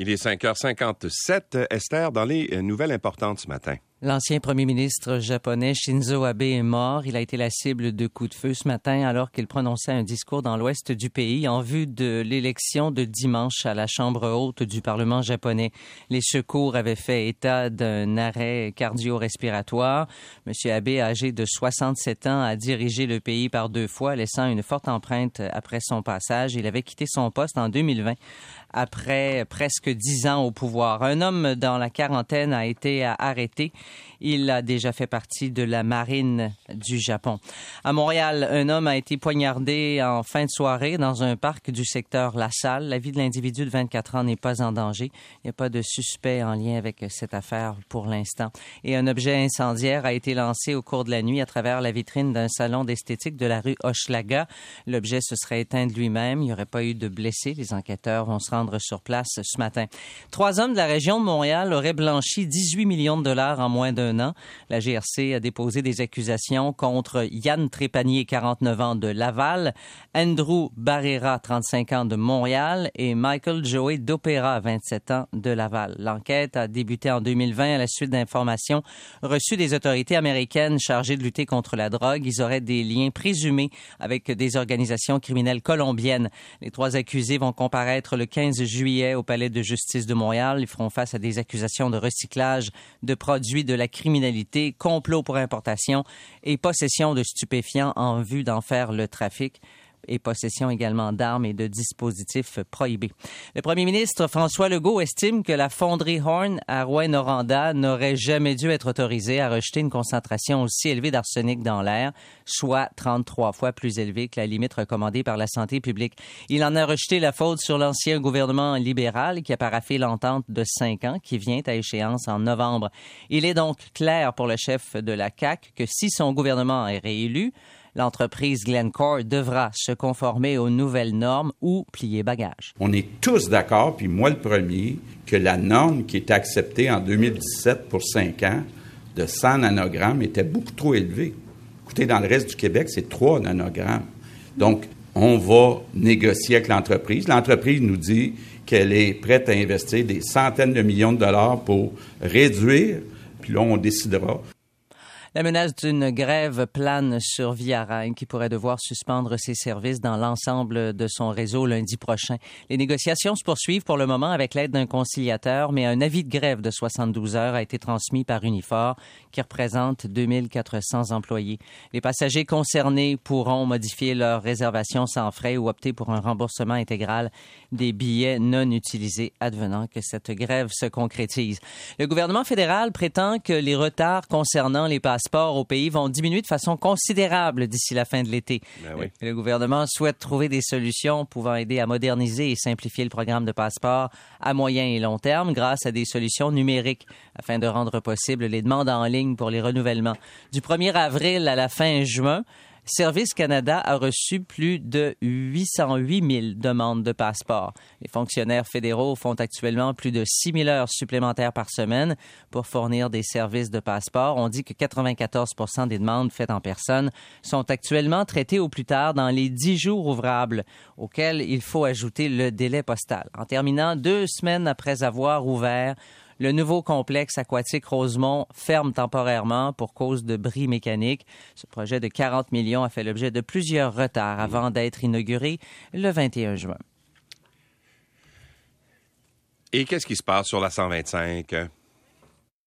Il est 5h57. Esther, dans les nouvelles importantes ce matin. L'ancien premier ministre japonais Shinzo Abe est mort. Il a été la cible de coups de feu ce matin alors qu'il prononçait un discours dans l'ouest du pays en vue de l'élection de dimanche à la Chambre haute du Parlement japonais. Les secours avaient fait état d'un arrêt cardio-respiratoire. Monsieur Abe, âgé de 67 ans, a dirigé le pays par deux fois, laissant une forte empreinte après son passage. Il avait quitté son poste en 2020 après presque dix ans au pouvoir. Un homme dans la quarantaine a été arrêté. Il a déjà fait partie de la marine du Japon. À Montréal, un homme a été poignardé en fin de soirée dans un parc du secteur La Salle. La vie de l'individu de 24 ans n'est pas en danger. Il n'y a pas de suspect en lien avec cette affaire pour l'instant. Et un objet incendiaire a été lancé au cours de la nuit à travers la vitrine d'un salon d'esthétique de la rue Hochelaga. L'objet se serait éteint de lui-même. Il n'y aurait pas eu de blessés. Les enquêteurs vont se rendre sur place ce matin. Trois hommes de la région de Montréal auraient blanchi 18 millions de dollars en moins d'un la GRC a déposé des accusations contre Yann Trépanier, 49 ans de Laval, Andrew Barrera, 35 ans de Montréal et Michael Joey Dopera, 27 ans de Laval. L'enquête a débuté en 2020 à la suite d'informations reçues des autorités américaines chargées de lutter contre la drogue. Ils auraient des liens présumés avec des organisations criminelles colombiennes. Les trois accusés vont comparaître le 15 juillet au Palais de justice de Montréal. Ils feront face à des accusations de recyclage de produits de la criminalité, complot pour importation et possession de stupéfiants en vue d'en faire le trafic et possession également d'armes et de dispositifs prohibés. Le premier ministre François Legault estime que la fonderie Horn à Rouen-Noranda n'aurait jamais dû être autorisée à rejeter une concentration aussi élevée d'arsenic dans l'air, soit 33 fois plus élevée que la limite recommandée par la santé publique. Il en a rejeté la faute sur l'ancien gouvernement libéral qui a paraffé l'entente de cinq ans qui vient à échéance en novembre. Il est donc clair pour le chef de la CAC que si son gouvernement est réélu, l'entreprise Glencore devra se conformer aux nouvelles normes ou plier bagage. On est tous d'accord, puis moi le premier, que la norme qui est acceptée en 2017 pour 5 ans de 100 nanogrammes était beaucoup trop élevée. Écoutez, dans le reste du Québec, c'est 3 nanogrammes. Donc, on va négocier avec l'entreprise. L'entreprise nous dit qu'elle est prête à investir des centaines de millions de dollars pour réduire, puis là, on décidera. La menace d'une grève plane sur Via Rail qui pourrait devoir suspendre ses services dans l'ensemble de son réseau lundi prochain. Les négociations se poursuivent pour le moment avec l'aide d'un conciliateur, mais un avis de grève de 72 heures a été transmis par Unifor qui représente 2400 employés. Les passagers concernés pourront modifier leur réservation sans frais ou opter pour un remboursement intégral des billets non utilisés advenant que cette grève se concrétise. Le gouvernement fédéral prétend que les retards concernant les passagers passeports au pays vont diminuer de façon considérable d'ici la fin de l'été. Ben le gouvernement souhaite trouver des solutions pouvant aider à moderniser et simplifier le programme de passeport à moyen et long terme grâce à des solutions numériques afin de rendre possible les demandes en ligne pour les renouvellements. Du 1er avril à la fin juin, Service Canada a reçu plus de 808 000 demandes de passeport. Les fonctionnaires fédéraux font actuellement plus de 6 000 heures supplémentaires par semaine pour fournir des services de passeport. On dit que 94% des demandes faites en personne sont actuellement traitées au plus tard dans les 10 jours ouvrables, auxquels il faut ajouter le délai postal. En terminant, deux semaines après avoir ouvert, le nouveau complexe aquatique Rosemont ferme temporairement pour cause de bris mécaniques. Ce projet de 40 millions a fait l'objet de plusieurs retards avant d'être inauguré le 21 juin. Et qu'est-ce qui se passe sur la 125?